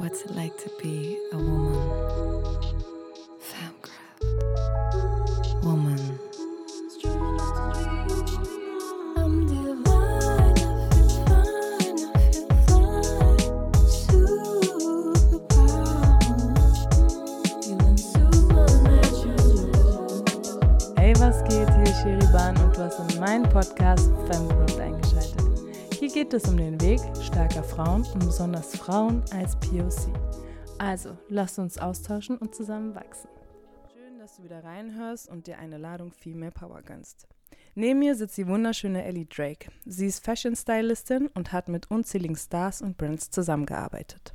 What's it like to be a woman? Femcraft. Woman. I'm divine, I feel fine, I feel fine. Superpower. Feeling supernatural. Hey, was geht? Hier ist Sheriban und du hast in meinen Podcast Femgrowth eingeschaltet. Geht es um den Weg starker Frauen und besonders Frauen als POC. Also, lasst uns austauschen und zusammen wachsen. Schön, dass du wieder reinhörst und dir eine Ladung Female Power gönnst. Neben mir sitzt die wunderschöne Ellie Drake. Sie ist Fashion Stylistin und hat mit unzähligen Stars und Brands zusammengearbeitet.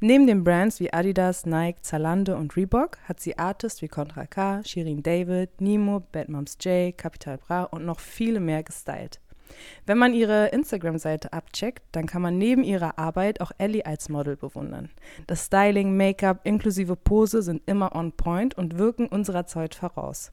Neben den Brands wie Adidas, Nike, Zalando und Reebok hat sie Artists wie Contra K, Shirin David, Nemo, Bad Moms J, Capital Bra und noch viele mehr gestylt. Wenn man ihre Instagram-Seite abcheckt, dann kann man neben ihrer Arbeit auch Ellie als Model bewundern. Das Styling, Make-up inklusive Pose sind immer on point und wirken unserer Zeit voraus.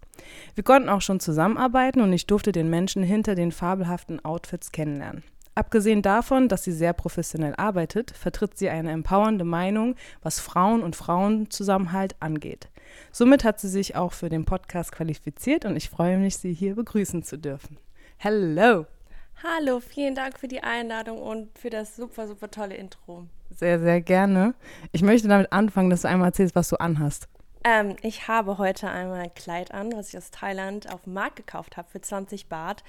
Wir konnten auch schon zusammenarbeiten und ich durfte den Menschen hinter den fabelhaften Outfits kennenlernen. Abgesehen davon, dass sie sehr professionell arbeitet, vertritt sie eine empowernde Meinung, was Frauen und Frauenzusammenhalt angeht. Somit hat sie sich auch für den Podcast qualifiziert und ich freue mich, sie hier begrüßen zu dürfen. Hello! Hallo, vielen Dank für die Einladung und für das super, super tolle Intro. Sehr, sehr gerne. Ich möchte damit anfangen, dass du einmal erzählst, was du anhast. Ähm, ich habe heute einmal ein Kleid an, was ich aus Thailand auf dem Markt gekauft habe für 20 Baht.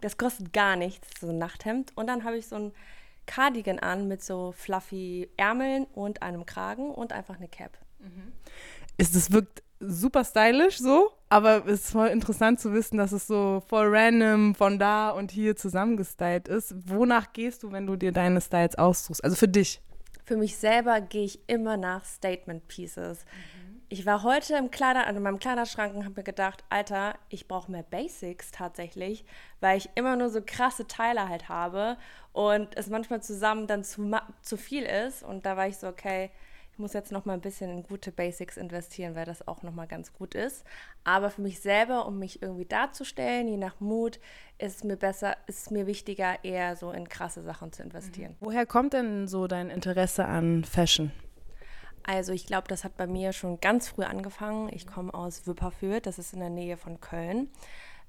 Das kostet gar nichts, so ein Nachthemd. Und dann habe ich so ein Cardigan an mit so fluffy Ärmeln und einem Kragen und einfach eine Cap. Ist, das wirkt super stylisch so, aber es ist voll interessant zu wissen, dass es so voll random von da und hier zusammengestylt ist. Wonach gehst du, wenn du dir deine Styles aussuchst? Also für dich. Für mich selber gehe ich immer nach Statement Pieces. Ich war heute im Kleider, also in meinem Kleiderschrank und habe mir gedacht, Alter, ich brauche mehr Basics tatsächlich, weil ich immer nur so krasse Teile halt habe und es manchmal zusammen dann zu, zu viel ist. Und da war ich so, okay, muss jetzt noch mal ein bisschen in gute Basics investieren, weil das auch noch mal ganz gut ist. Aber für mich selber, um mich irgendwie darzustellen, je nach Mut, ist es mir besser, ist es mir wichtiger, eher so in krasse Sachen zu investieren. Woher kommt denn so dein Interesse an Fashion? Also ich glaube, das hat bei mir schon ganz früh angefangen. Ich komme aus Wipperfürth, das ist in der Nähe von Köln.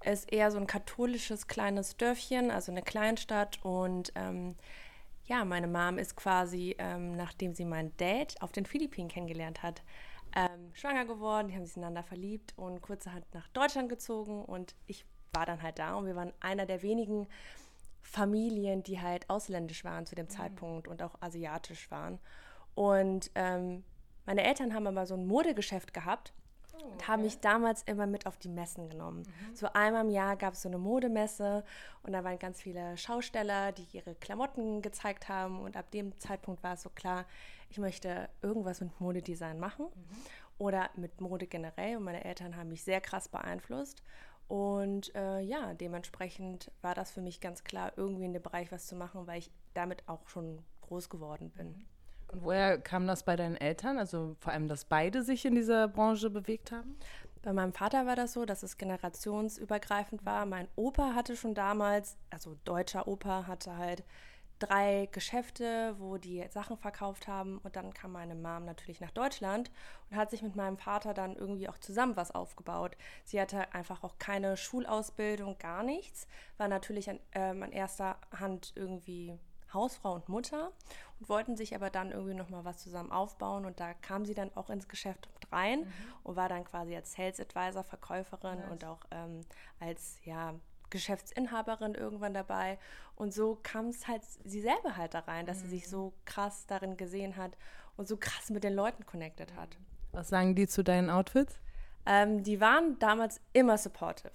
Ist eher so ein katholisches kleines Dörfchen, also eine Kleinstadt. Und ähm, ja, meine Mom ist quasi, ähm, nachdem sie meinen Dad auf den Philippinen kennengelernt hat, ähm, schwanger geworden. Die haben sich ineinander verliebt und kurzerhand nach Deutschland gezogen. Und ich war dann halt da und wir waren einer der wenigen Familien, die halt ausländisch waren zu dem Zeitpunkt und auch asiatisch waren. Und ähm, meine Eltern haben aber so ein Modegeschäft gehabt und haben mich damals immer mit auf die Messen genommen. So einmal im Jahr gab es so eine Modemesse und da waren ganz viele Schausteller, die ihre Klamotten gezeigt haben. Und ab dem Zeitpunkt war es so klar, ich möchte irgendwas mit Modedesign machen oder mit Mode generell. Und meine Eltern haben mich sehr krass beeinflusst. Und äh, ja, dementsprechend war das für mich ganz klar, irgendwie in dem Bereich was zu machen, weil ich damit auch schon groß geworden bin. Und woher kam das bei deinen Eltern? Also vor allem, dass beide sich in dieser Branche bewegt haben? Bei meinem Vater war das so, dass es generationsübergreifend war. Mein Opa hatte schon damals, also deutscher Opa, hatte halt drei Geschäfte, wo die Sachen verkauft haben. Und dann kam meine Mom natürlich nach Deutschland und hat sich mit meinem Vater dann irgendwie auch zusammen was aufgebaut. Sie hatte einfach auch keine Schulausbildung, gar nichts. War natürlich an, ähm, an erster Hand irgendwie Hausfrau und Mutter und wollten sich aber dann irgendwie noch mal was zusammen aufbauen und da kam sie dann auch ins Geschäft rein und war dann quasi als Sales Advisor, Verkäuferin und auch ähm, als ja Geschäftsinhaberin irgendwann dabei und so kam es halt sie selber halt da rein, dass sie sich so krass darin gesehen hat und so krass mit den Leuten connected hat. Was sagen die zu deinen Outfits? Ähm, die waren damals immer supportive.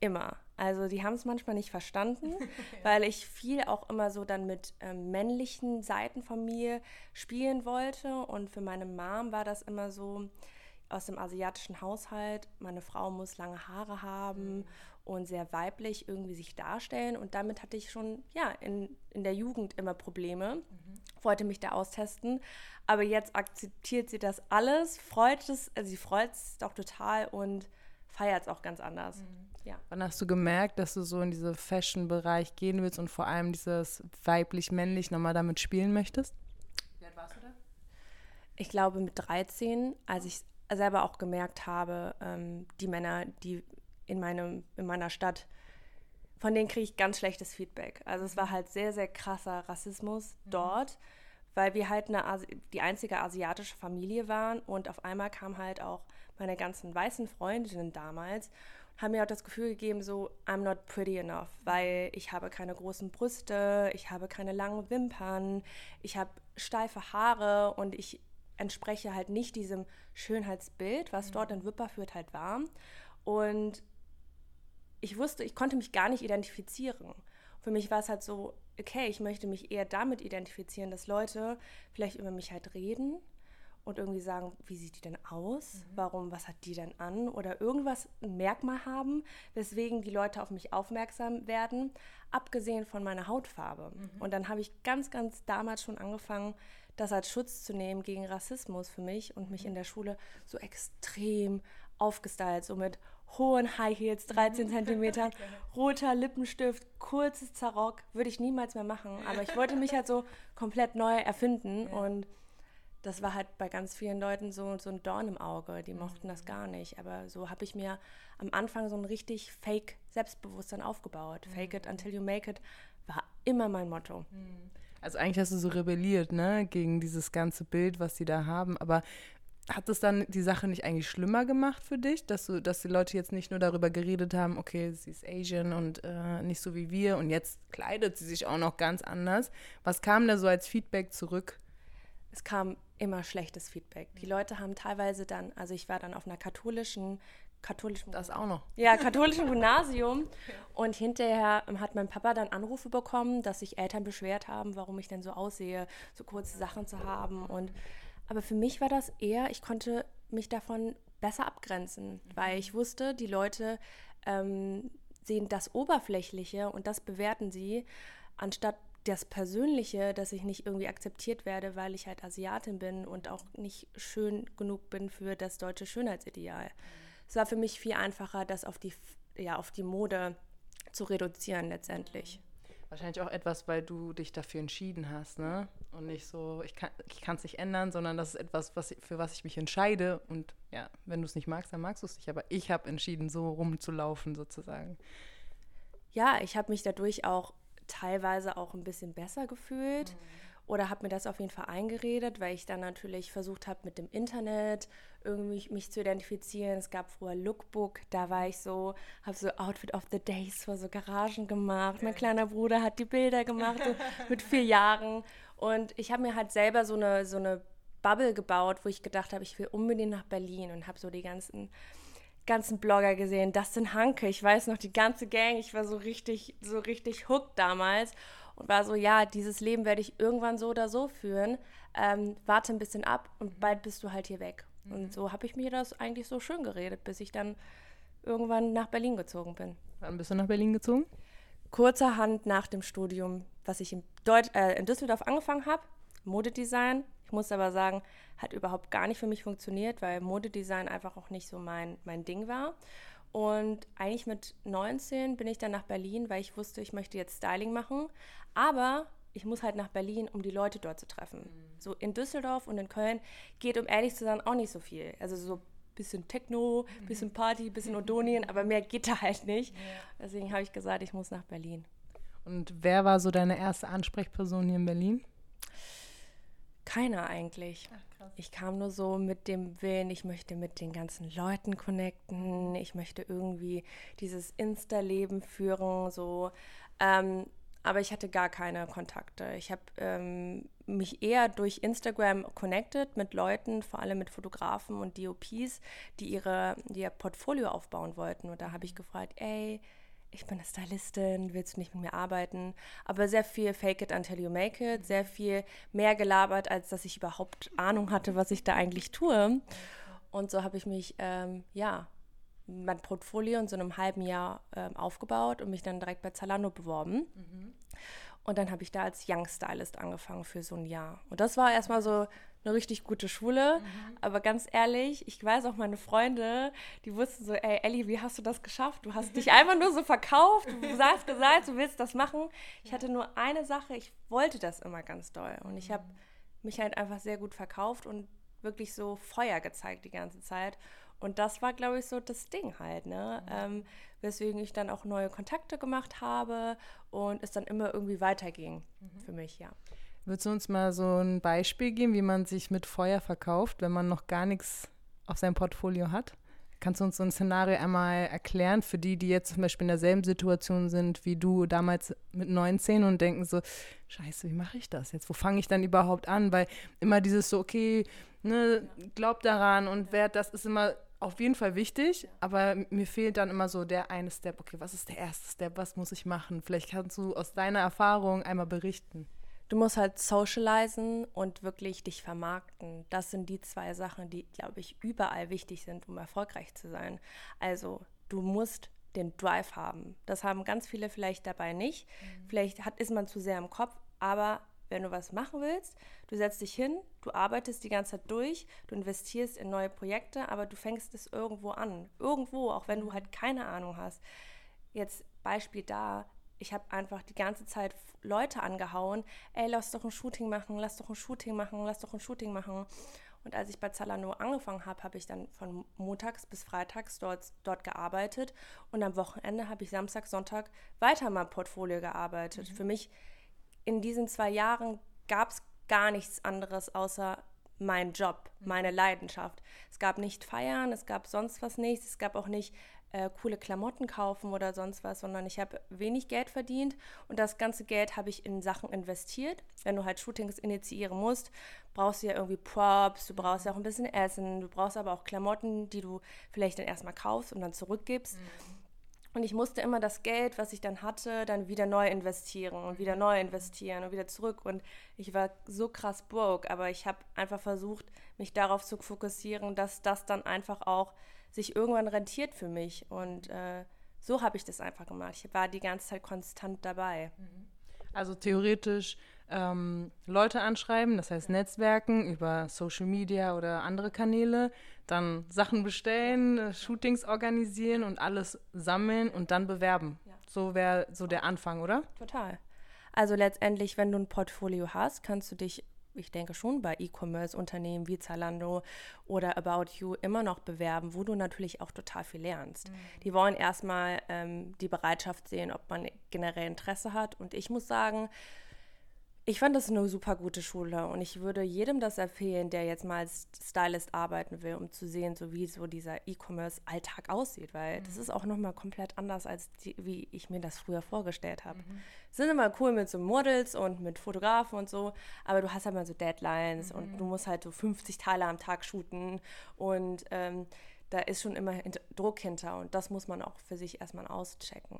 Immer. Also die haben es manchmal nicht verstanden, weil ich viel auch immer so dann mit ähm, männlichen Seiten von mir spielen wollte. Und für meine Mom war das immer so aus dem asiatischen Haushalt, meine Frau muss lange Haare haben und sehr weiblich irgendwie sich darstellen. Und damit hatte ich schon ja, in, in der Jugend immer Probleme. Wollte mich da austesten. Aber jetzt akzeptiert sie das alles, freut es, also sie freut es doch total und feiert es auch ganz anders. Ja. Wann hast du gemerkt, dass du so in diesen Fashion-Bereich gehen willst und vor allem dieses weiblich-männlich nochmal damit spielen möchtest? Wie alt warst du da? ich glaube mit 13, als ich selber auch gemerkt habe, ähm, die Männer, die in, meinem, in meiner Stadt, von denen kriege ich ganz schlechtes Feedback. Also es war halt sehr, sehr krasser Rassismus dort, weil wir halt eine, Asi- die einzige asiatische Familie waren und auf einmal kamen halt auch meine ganzen weißen Freundinnen damals haben mir auch das Gefühl gegeben, so, I'm not pretty enough, weil ich habe keine großen Brüste, ich habe keine langen Wimpern, ich habe steife Haare und ich entspreche halt nicht diesem Schönheitsbild, was dort in Wipperfürth halt war. Und ich wusste, ich konnte mich gar nicht identifizieren. Für mich war es halt so, okay, ich möchte mich eher damit identifizieren, dass Leute vielleicht über mich halt reden und irgendwie sagen, wie sieht die denn aus? Warum, was hat die denn an? Oder irgendwas, ein Merkmal haben, weswegen die Leute auf mich aufmerksam werden, abgesehen von meiner Hautfarbe. Und dann habe ich ganz, ganz damals schon angefangen, das als Schutz zu nehmen gegen Rassismus für mich und mich in der Schule so extrem aufgestylt, so mit hohen High Heels, 13 Zentimetern, roter Lippenstift, kurzes Zarock, würde ich niemals mehr machen. Aber ich wollte mich halt so komplett neu erfinden und das war halt bei ganz vielen Leuten so, so ein Dorn im Auge. Die mochten das gar nicht. Aber so habe ich mir am Anfang so ein richtig fake Selbstbewusstsein aufgebaut. Fake it until you make it war immer mein Motto. Also eigentlich hast du so rebelliert, ne, gegen dieses ganze Bild, was sie da haben. Aber hat es dann die Sache nicht eigentlich schlimmer gemacht für dich, dass du, dass die Leute jetzt nicht nur darüber geredet haben, okay, sie ist Asian und äh, nicht so wie wir und jetzt kleidet sie sich auch noch ganz anders. Was kam da so als Feedback zurück? Es kam immer schlechtes Feedback. Die Leute haben teilweise dann, also ich war dann auf einer katholischen, katholischen Das auch noch. ja, katholischen Gymnasium. Und hinterher hat mein Papa dann Anrufe bekommen, dass sich Eltern beschwert haben, warum ich denn so aussehe, so kurze Sachen zu haben. Und aber für mich war das eher, ich konnte mich davon besser abgrenzen, weil ich wusste, die Leute ähm, sehen das Oberflächliche und das bewerten sie, anstatt das Persönliche, dass ich nicht irgendwie akzeptiert werde, weil ich halt Asiatin bin und auch nicht schön genug bin für das deutsche Schönheitsideal. Es war für mich viel einfacher, das auf die, ja, auf die Mode zu reduzieren letztendlich. Wahrscheinlich auch etwas, weil du dich dafür entschieden hast, ne? Und nicht so, ich kann es nicht ändern, sondern das ist etwas, was, für was ich mich entscheide. Und ja, wenn du es nicht magst, dann magst du es nicht. Aber ich habe entschieden, so rumzulaufen sozusagen. Ja, ich habe mich dadurch auch teilweise auch ein bisschen besser gefühlt oder habe mir das auf jeden Fall eingeredet, weil ich dann natürlich versucht habe, mit dem Internet irgendwie mich zu identifizieren. Es gab früher Lookbook, da war ich so, habe so Outfit of the Days vor so Garagen gemacht. Mein kleiner Bruder hat die Bilder gemacht, so mit vier Jahren. Und ich habe mir halt selber so eine, so eine Bubble gebaut, wo ich gedacht habe, ich will unbedingt nach Berlin und habe so die ganzen ganzen Blogger gesehen, Dustin Hanke, ich weiß noch, die ganze Gang, ich war so richtig, so richtig hooked damals und war so, ja, dieses Leben werde ich irgendwann so oder so führen, ähm, warte ein bisschen ab und bald bist du halt hier weg. Und so habe ich mir das eigentlich so schön geredet, bis ich dann irgendwann nach Berlin gezogen bin. Wann bist du nach Berlin gezogen? Kurzerhand nach dem Studium, was ich in, Deut äh, in Düsseldorf angefangen habe, Modedesign. Ich muss aber sagen, hat überhaupt gar nicht für mich funktioniert, weil Modedesign einfach auch nicht so mein, mein Ding war. Und eigentlich mit 19 bin ich dann nach Berlin, weil ich wusste, ich möchte jetzt Styling machen. Aber ich muss halt nach Berlin, um die Leute dort zu treffen. So in Düsseldorf und in Köln geht, um ehrlich zu sein, auch nicht so viel. Also so bisschen Techno, bisschen Party, bisschen Odonien, aber mehr geht da halt nicht. Deswegen habe ich gesagt, ich muss nach Berlin. Und wer war so deine erste Ansprechperson hier in Berlin? Keiner eigentlich. Ich kam nur so mit dem Willen, ich möchte mit den ganzen Leuten connecten, ich möchte irgendwie dieses Insta-Leben führen, so. Ähm, aber ich hatte gar keine Kontakte. Ich habe ähm, mich eher durch Instagram connected mit Leuten, vor allem mit Fotografen und DOPs, die ihre, die ihr Portfolio aufbauen wollten. Und da habe ich gefragt, ey, ich bin eine Stylistin, willst du nicht mit mir arbeiten? Aber sehr viel Fake it until you make it, sehr viel mehr gelabert, als dass ich überhaupt Ahnung hatte, was ich da eigentlich tue. Und so habe ich mich, ähm, ja, mein Portfolio in so einem halben Jahr ähm, aufgebaut und mich dann direkt bei Zalando beworben. Und dann habe ich da als Young Stylist angefangen für so ein Jahr. Und das war erstmal so eine richtig gute Schule. Aber ganz ehrlich, ich weiß auch meine Freunde, die wussten so, ey Ellie, wie hast du das geschafft? Du hast dich einfach nur so verkauft, du hast gesagt, du willst das machen. Ich hatte nur eine Sache, ich wollte das immer ganz doll. Und ich habe mich halt einfach sehr gut verkauft und wirklich so Feuer gezeigt die ganze Zeit. Und das war, glaube ich, so das Ding halt, ne? Ähm, weswegen ich dann auch neue Kontakte gemacht habe und es dann immer irgendwie weiterging für mich, ja. Würdest du uns mal so ein Beispiel geben, wie man sich mit Feuer verkauft, wenn man noch gar nichts auf seinem Portfolio hat? Kannst du uns so ein Szenario einmal erklären für die, die jetzt zum Beispiel in derselben Situation sind wie du damals mit 19 und denken so, scheiße, wie mache ich das jetzt? Wo fange ich dann überhaupt an? Weil immer dieses so, okay, ne, glaub daran und wer, das ist immer auf jeden Fall wichtig, aber mir fehlt dann immer so der eine Step. Okay, was ist der erste Step? Was muss ich machen? Vielleicht kannst du aus deiner Erfahrung einmal berichten. Du musst halt socialisen und wirklich dich vermarkten. Das sind die zwei Sachen, die, glaube ich, überall wichtig sind, um erfolgreich zu sein. Also, du musst den Drive haben. Das haben ganz viele vielleicht dabei nicht. Vielleicht hat, ist man zu sehr im Kopf, aber wenn du was machen willst, du setzt dich hin, du arbeitest die ganze Zeit durch, du investierst in neue Projekte, aber du fängst es irgendwo an. Irgendwo, auch wenn du halt keine Ahnung hast. Jetzt Beispiel da, ich habe einfach die ganze Zeit Leute angehauen, ey, lass doch ein Shooting machen, lass doch ein Shooting machen, lass doch ein Shooting machen. Und als ich bei Zalando angefangen habe, habe ich dann von montags bis freitags dort, dort gearbeitet und am Wochenende habe ich Samstag, Sonntag weiter in meinem Portfolio gearbeitet. Für mich in diesen zwei Jahren gab es gar nichts anderes außer mein Job, meine Leidenschaft. Es gab nicht feiern, es gab sonst was nichts, es gab auch nicht äh, coole Klamotten kaufen oder sonst was, sondern ich habe wenig Geld verdient und das ganze Geld habe ich in Sachen investiert. Wenn du halt Shootings initiieren musst, brauchst du ja irgendwie Props, du brauchst ja auch ein bisschen Essen, du brauchst aber auch Klamotten, die du vielleicht dann erstmal kaufst und dann zurückgibst. Und ich musste immer das Geld, was ich dann hatte, dann wieder neu investieren und wieder neu investieren und wieder zurück. Und ich war so krass broke, aber ich habe einfach versucht, mich darauf zu fokussieren, dass das dann einfach auch sich irgendwann rentiert für mich. Und äh, so habe ich das einfach gemacht. Ich war die ganze Zeit konstant dabei. Also theoretisch ähm, Leute anschreiben, das heißt Netzwerken über Social Media oder andere Kanäle, dann Sachen bestellen, Shootings organisieren und alles sammeln und dann bewerben. Ja. So wäre so der Anfang, oder? Total. Also letztendlich, wenn du ein Portfolio hast, kannst du dich, ich denke schon, bei E-Commerce-Unternehmen wie Zalando oder About You immer noch bewerben, wo du natürlich auch total viel lernst. Die wollen erstmal ähm, die Bereitschaft sehen, ob man generell Interesse hat. Und ich muss sagen, ich fand das eine super gute Schule und ich würde jedem das empfehlen, der jetzt mal als Stylist arbeiten will, um zu sehen, so wie so dieser E-Commerce-Alltag aussieht, weil das ist auch nochmal komplett anders, als die, wie ich mir das früher vorgestellt habe. Es sind immer cool mit so Models und mit Fotografen und so, aber du hast halt mal so Deadlines und du musst halt so 50 Teile am Tag shooten und ähm, da ist schon immer Druck hinter und das muss man auch für sich erstmal auschecken.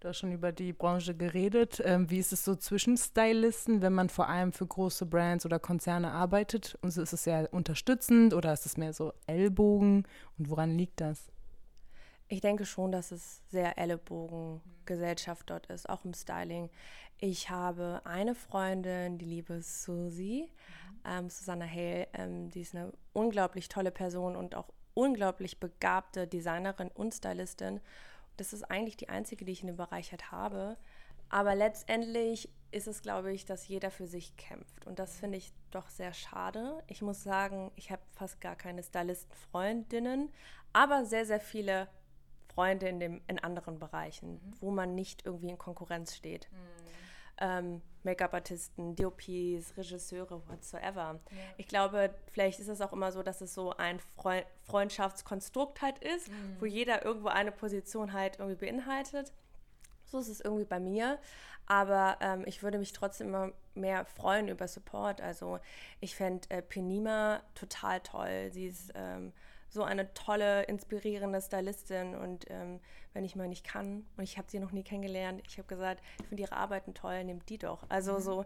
Du hast schon über die Branche geredet. Ähm, wie ist es so zwischen Stylisten, wenn man vor allem für große Brands oder Konzerne arbeitet? Und ist es sehr unterstützend oder ist es mehr so Ellbogen? Und woran liegt das? Ich denke schon, dass es sehr Ellenbogen-Gesellschaft dort ist, auch im Styling. Ich habe eine Freundin, die liebe Susi, ähm, Susanna Hale, ähm, die ist eine unglaublich tolle Person und auch unglaublich begabte Designerin und Stylistin. Das ist eigentlich die einzige, die ich in dem Bereich halt habe. Aber letztendlich ist es, glaube ich, dass jeder für sich kämpft. Und das finde ich doch sehr schade. Ich muss sagen, ich habe fast gar keine Stylisten-Freundinnen, aber sehr, sehr viele Freunde in, dem, in anderen Bereichen, wo man nicht irgendwie in Konkurrenz steht. Ähm, Make-up-Artisten, DOPs, Regisseure, whatsoever. Ich glaube, vielleicht ist es auch immer so, dass es so ein Freu Freundschaftskonstrukt halt ist, wo jeder irgendwo eine Position halt irgendwie beinhaltet. So ist es irgendwie bei mir. Aber ähm, ich würde mich trotzdem immer mehr freuen über Support. Also ich fände äh, Penima total toll. Sie ist ähm, so eine tolle, inspirierende Stylistin. Und ähm, wenn ich mal nicht kann, und ich habe sie noch nie kennengelernt, ich habe gesagt, ich finde ihre Arbeiten toll, nehmt die doch. Also so,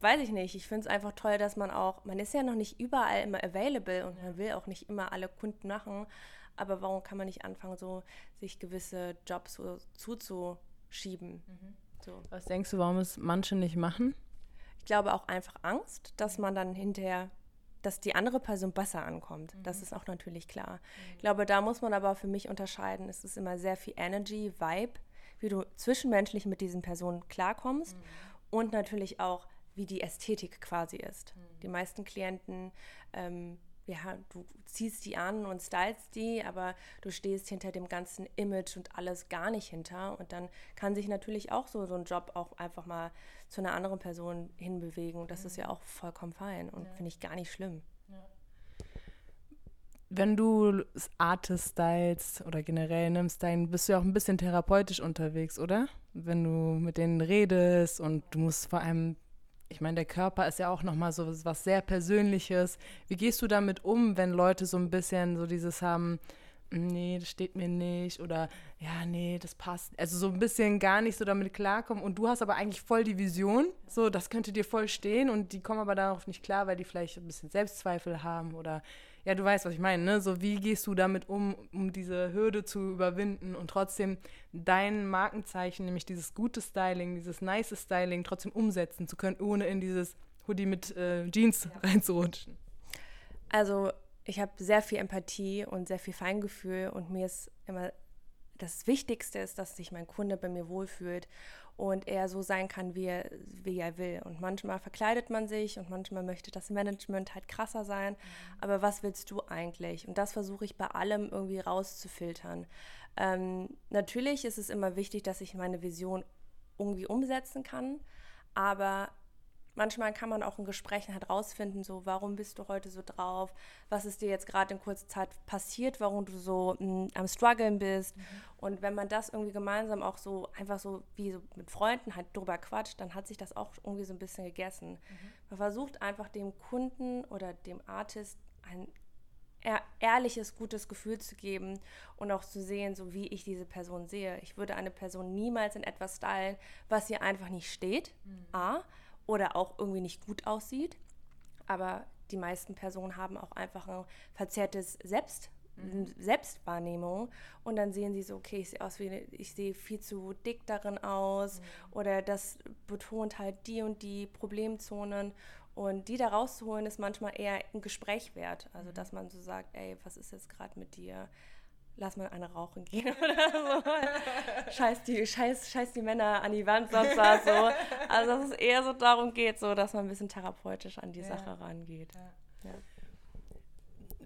weiß ich nicht. Ich finde es einfach toll, dass man auch, man ist ja noch nicht überall immer available und man will auch nicht immer alle Kunden machen. Aber warum kann man nicht anfangen, so sich gewisse Jobs so zuzuschieben? So. Was denkst du, warum es manche nicht machen? Ich glaube auch einfach Angst, dass man dann hinterher, dass die andere Person besser ankommt. Das ist auch natürlich klar. Ich glaube, da muss man aber für mich unterscheiden. Es ist immer sehr viel Energy, Vibe, wie du zwischenmenschlich mit diesen Personen klarkommst und natürlich auch wie die Ästhetik quasi ist. Die meisten Klienten, ähm, ja, du ziehst die an und stylst die, aber du stehst hinter dem ganzen Image und alles gar nicht hinter. Und dann kann sich natürlich auch so, so ein Job auch einfach mal zu einer anderen Person hinbewegen. Und das ist ja auch vollkommen fein und finde ich gar nicht schlimm. Wenn du Artist stylst oder generell nimmst, dann bist du ja auch ein bisschen therapeutisch unterwegs, oder? Wenn du mit denen redest und du musst vor allem, ich meine, der Körper ist ja auch nochmal so was- was sehr Persönliches. Wie gehst du damit um, wenn Leute so ein bisschen so dieses haben, nee, das steht mir nicht oder ja, nee, das passt. Also so ein bisschen gar nicht so damit klarkommen und du hast aber eigentlich voll die Vision, so, das könnte dir voll stehen und die kommen aber darauf nicht klar, weil die vielleicht ein bisschen Selbstzweifel haben oder ja, du weißt, was ich meine, ne? So, wie gehst du damit um, um diese Hürde zu überwinden und trotzdem dein Markenzeichen, nämlich dieses gute Styling, dieses nice Styling, trotzdem umsetzen zu können, ohne in dieses Hoodie mit äh, Jeans reinzurutschen? Also ich habe sehr viel Empathie und sehr viel Feingefühl und mir ist immer das Wichtigste ist, dass sich mein Kunde bei mir wohlfühlt und er so sein kann, wie er, wie er will. Und manchmal verkleidet man sich und manchmal möchte das Management halt krasser sein. Aber was willst du eigentlich? Und das versuche ich bei allem irgendwie rauszufiltern. Ähm, natürlich ist es immer wichtig, dass ich meine Vision irgendwie umsetzen kann, aber manchmal kann man auch in Gesprächen halt rausfinden, so, warum bist du heute so drauf? Was ist dir jetzt gerade in kurzer Zeit passiert, warum du so mh, am struggeln bist? Und wenn man das irgendwie gemeinsam auch so einfach so wie so mit Freunden halt drüber quatscht, dann hat sich das auch irgendwie so ein bisschen gegessen. Man versucht einfach dem Kunden oder dem Artist ein ehr- ehrliches, gutes Gefühl zu geben und auch zu sehen, so wie ich diese Person sehe. Ich würde eine Person niemals in etwas stylen, was ihr einfach nicht steht, A, oder auch irgendwie nicht gut aussieht. Aber die meisten Personen haben auch einfach ein verzerrtes Selbst, Selbstwahrnehmung und dann sehen sie so, okay, ich sehe aus wie, ich sehe viel zu dick darin aus oder das betont halt die und die Problemzonen und die da rauszuholen ist manchmal eher ein Gespräch wert. Also dass man so sagt, ey, was ist jetzt gerade mit dir? Lass mal eine rauchen gehen oder so. scheiß, die, scheiß, scheiß die Männer an die Wand, sonst was so. Also dass es eher so darum geht, so dass man ein bisschen therapeutisch an die Sache rangeht. Ja.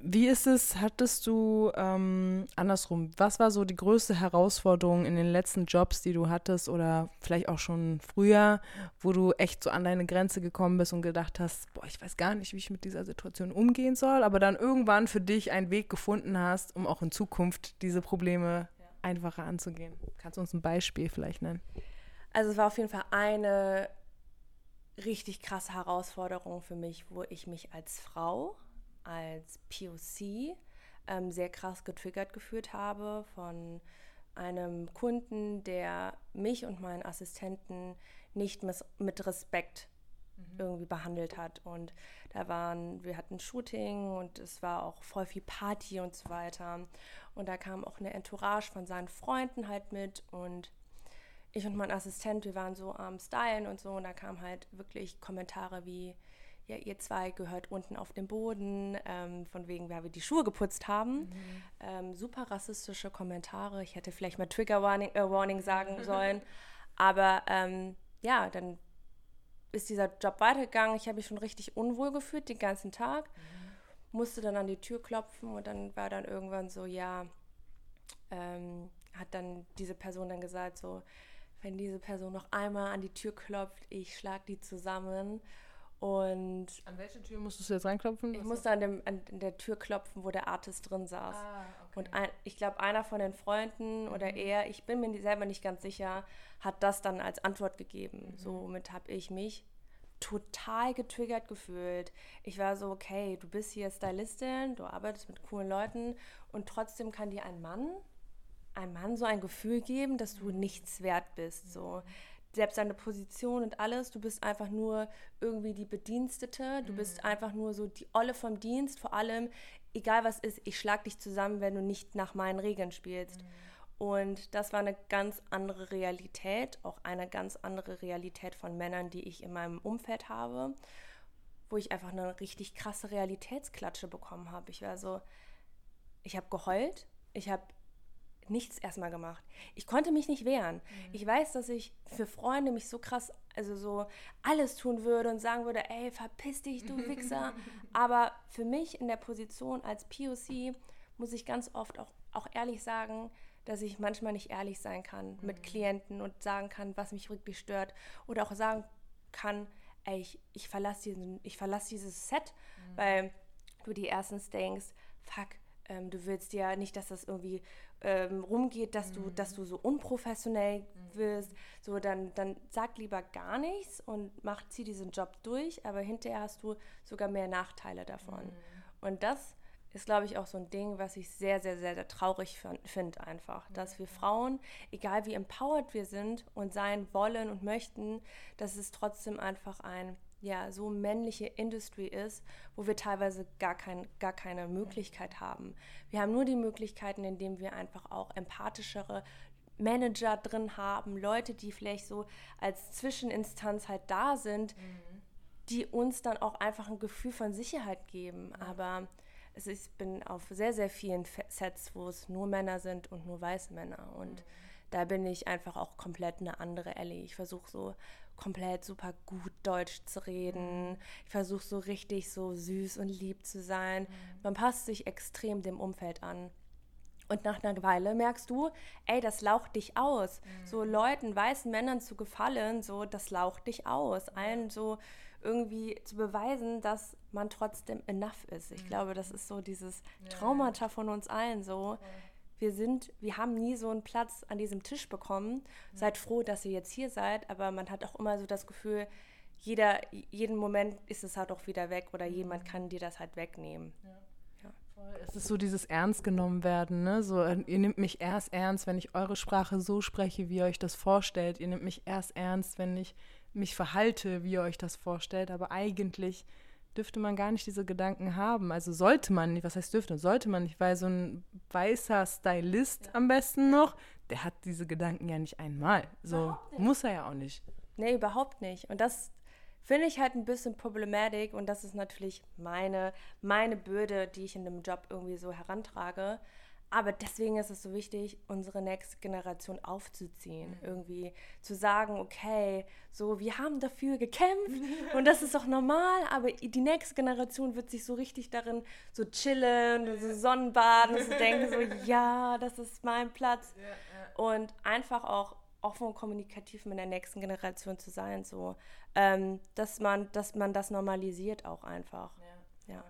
Wie ist es, hattest du ähm, andersrum, was war so die größte Herausforderung in den letzten Jobs, die du hattest oder vielleicht auch schon früher, wo du echt so an deine Grenze gekommen bist und gedacht hast, boah, ich weiß gar nicht, wie ich mit dieser Situation umgehen soll, aber dann irgendwann für dich einen Weg gefunden hast, um auch in Zukunft diese Probleme einfacher anzugehen? Kannst du uns ein Beispiel vielleicht nennen? Also es war auf jeden Fall eine richtig krasse Herausforderung für mich, wo ich mich als Frau, als POC ähm, sehr krass getriggert gefühlt habe von einem Kunden, der mich und meinen Assistenten nicht mit Respekt irgendwie behandelt hat. Und da waren, wir hatten Shooting und es war auch voll viel Party und so weiter. Und da kam auch eine Entourage von seinen Freunden halt mit und ich und mein Assistent, wir waren so am Stylen und so und da kamen halt wirklich Kommentare wie, ja, ihr zwei gehört unten auf dem Boden, ähm, von wegen, weil wir die Schuhe geputzt haben. Ähm, super rassistische Kommentare. Ich hätte vielleicht mal Trigger Warning, äh, Warning sagen sollen. Aber ähm, ja, dann ist dieser Job weitergegangen. Ich habe mich schon richtig unwohl gefühlt den ganzen Tag. Musste dann an die Tür klopfen und dann war dann irgendwann so, ja, ähm, hat dann diese Person dann gesagt, so, wenn diese Person noch einmal an die Tür klopft, ich schlag die zusammen. Und An welche Tür musstest du jetzt reinklopfen? ich musste an, dem, an der Tür klopfen, wo der Artist drin saß. Ah, okay. Und ein, ich glaube, einer von den Freunden oder er, ich bin mir selber nicht ganz sicher, hat das dann als Antwort gegeben. Somit habe ich mich total getriggert gefühlt. Ich war so, okay, du bist hier Stylistin, du arbeitest mit coolen Leuten und trotzdem kann dir ein Mann, ein Mann so ein Gefühl geben, dass du nichts wert bist. So. Selbst deine Position und alles, du bist einfach nur irgendwie die Bedienstete, du bist einfach nur so die Olle vom Dienst, vor allem, egal was ist, ich schlag dich zusammen, wenn du nicht nach meinen Regeln spielst. Und das war eine ganz andere Realität, auch eine ganz andere Realität von Männern, die ich in meinem Umfeld habe, wo ich einfach eine richtig krasse Realitätsklatsche bekommen habe. Ich war so, ich habe geheult, ich habe nichts erstmal gemacht. Ich konnte mich nicht wehren. Ich weiß, dass ich für Freunde mich so krass, also so alles tun würde und sagen würde, ey, verpiss dich, du Wichser. Aber für mich in der Position als POC muss ich ganz oft auch, auch ehrlich sagen, dass ich manchmal nicht ehrlich sein kann mit Klienten und sagen kann, was mich wirklich stört. Oder auch sagen kann, ey, ich, ich verlasse diesen, ich verlass dieses Set, weil du dir erstens denkst, fuck, ähm, du willst ja nicht, dass das irgendwie ähm, rumgeht, dass du, dass du so unprofessionell wirst. So, dann, dann sag lieber gar nichts und mach, zieh diesen Job durch, aber hinterher hast du sogar mehr Nachteile davon. Und das ist, glaube ich, auch so ein Ding, was ich sehr, sehr, sehr, sehr traurig finde einfach. Dass wir Frauen, egal wie empowered wir sind und sein wollen und möchten, dass es trotzdem einfach ein ja, so männliche Industry ist, wo wir teilweise gar, kein, gar keine Möglichkeit haben. Wir haben nur die Möglichkeiten, indem wir einfach auch empathischere Manager drin haben, Leute, die vielleicht so als Zwischeninstanz halt da sind, die uns dann auch einfach ein Gefühl von Sicherheit geben. Aber es ist, ich bin auf sehr, sehr vielen Sets, wo es nur Männer sind und nur weiße Männer. Und da bin ich einfach auch komplett eine andere Ellie. Ich versuche so komplett super gut Deutsch zu reden. Ich versuche so richtig so süß und lieb zu sein. Man passt sich extrem dem Umfeld an. Und nach einer Weile merkst du, ey, das laucht dich aus. So Leuten, weißen Männern zu gefallen, so, das laucht dich aus. Allen so irgendwie zu beweisen, dass man trotzdem enough ist. Ich glaube, das ist so dieses Traumata von uns allen so. Wir sind, wir haben nie so einen Platz an diesem Tisch bekommen. Seid froh, dass ihr jetzt hier seid, aber man hat auch immer so das Gefühl, jeder, jeden Moment ist es halt auch wieder weg oder jemand kann dir das halt wegnehmen. Es ist so dieses Ernst genommen werden, ne? So, äh, ihr nehmt mich erst ernst, wenn ich eure Sprache so spreche, wie ihr euch das vorstellt. Ihr nehmt mich erst ernst, wenn ich mich verhalte, wie ihr euch das vorstellt. Aber eigentlich dürfte man gar nicht diese Gedanken haben. Also sollte man nicht, was heißt dürfte, sollte man nicht, weil so ein weißer Stylist am besten noch, der hat diese Gedanken ja nicht einmal. So muss er ja auch nicht. Nee, überhaupt nicht. Und das finde ich halt ein bisschen problematisch und das ist natürlich meine, meine Bürde, die ich in dem Job irgendwie so herantrage. Aber deswegen ist es so wichtig, unsere nächste Generation aufzuziehen. Irgendwie zu sagen, okay, so, wir haben dafür gekämpft und das ist auch normal, aber die nächste Generation wird sich so richtig darin so chillen, und so Sonnenbaden und so denken so, ja, das ist mein Platz. Und einfach auch offen und kommunikativ mit der nächsten Generation zu sein, so, ähm, dass, man, dass man das normalisiert auch einfach. Ja.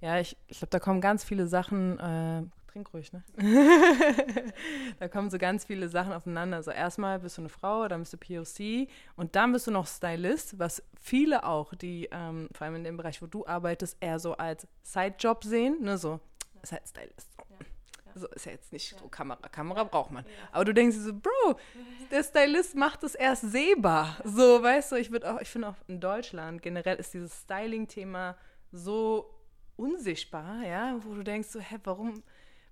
Ja, ich, ich glaube, da kommen ganz viele Sachen, äh, trink ruhig, ne? da kommen so ganz viele Sachen aufeinander. Also erstmal bist du eine Frau, dann bist du POC und dann bist du noch Stylist, was viele auch, die ähm, vor allem in dem Bereich, wo du arbeitest, eher so als Sidejob sehen, ne, so, ist halt Stylist. So. So ist ja jetzt nicht so Kamera. Kamera braucht man. Aber du denkst dir so, Bro, der Stylist macht es erst sehbar. So, weißt du, ich würde auch, ich finde auch in Deutschland generell ist dieses Styling-Thema so unsichtbar, ja, wo du denkst so, hä, warum,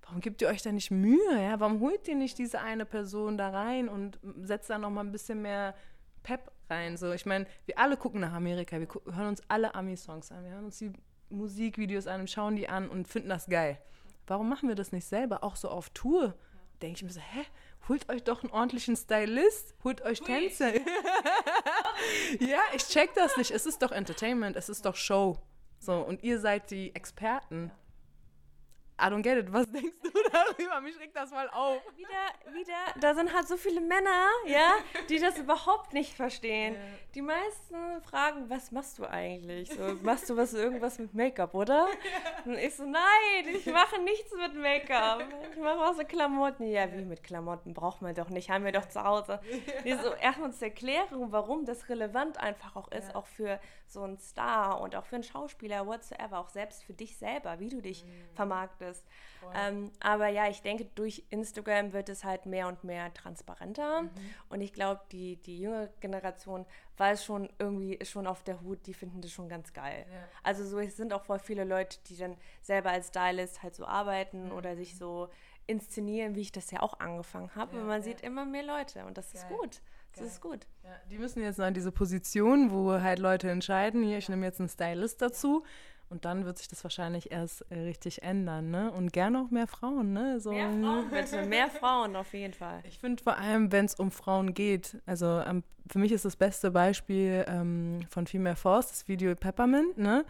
warum gebt ihr euch da nicht Mühe, ja? Warum holt ihr nicht diese eine Person da rein und setzt da noch mal ein bisschen mehr Pep rein? So, ich meine, wir alle gucken nach Amerika, wir hören uns alle Ami-Songs an, wir hören uns die Musikvideos an, schauen die an und finden das geil. Warum machen wir das nicht selber, auch so auf Tour? Denke ich mir so, hä, holt euch doch einen ordentlichen Stylist, holt euch Tänzer. ja, ich check das nicht. Es ist doch Entertainment, es ist doch Show. So, und ihr seid die Experten. I don't get it. Was denkst du darüber? Mich regt das mal auf. Wieder, wieder, da sind halt so viele Männer, ja, die das überhaupt nicht verstehen. Die meisten fragen, was machst du eigentlich? So, machst du was irgendwas mit Make-up, oder? Und ich so, nein, ich mache nichts mit Make-up. Ich mache was mit Klamotten. Ja, wie mit Klamotten braucht man doch nicht, haben wir doch zu Hause. Die so erstmal zu erklären, warum das relevant einfach auch ist, auch für so einen Star und auch für einen Schauspieler, whatsoever, auch selbst für dich selber, wie du dich vermarktest. Ähm, aber ja, ich denke, durch Instagram wird es halt mehr und mehr transparenter. Und ich glaube, die, die junge Generation weiß schon irgendwie, ist schon auf der Hut, die finden das schon ganz geil. Also so, es sind auch voll viele Leute, die dann selber als Stylist halt so arbeiten oder sich so inszenieren, wie ich das ja auch angefangen habe. und man sieht immer mehr Leute und das ist gut. Das ist gut. Ja, die müssen jetzt noch in diese Position, wo halt Leute entscheiden, hier, ich nehme jetzt einen Stylist dazu. Und dann wird sich das wahrscheinlich erst äh, richtig ändern, ne? Und gerne auch mehr Frauen, ne? So, Mehr Frauen, bitte, mehr Frauen auf jeden Fall. Ich finde vor allem, wenn es um Frauen geht, also ähm, für mich ist das beste Beispiel ähm, von Female Force das Video Peppermint, ne?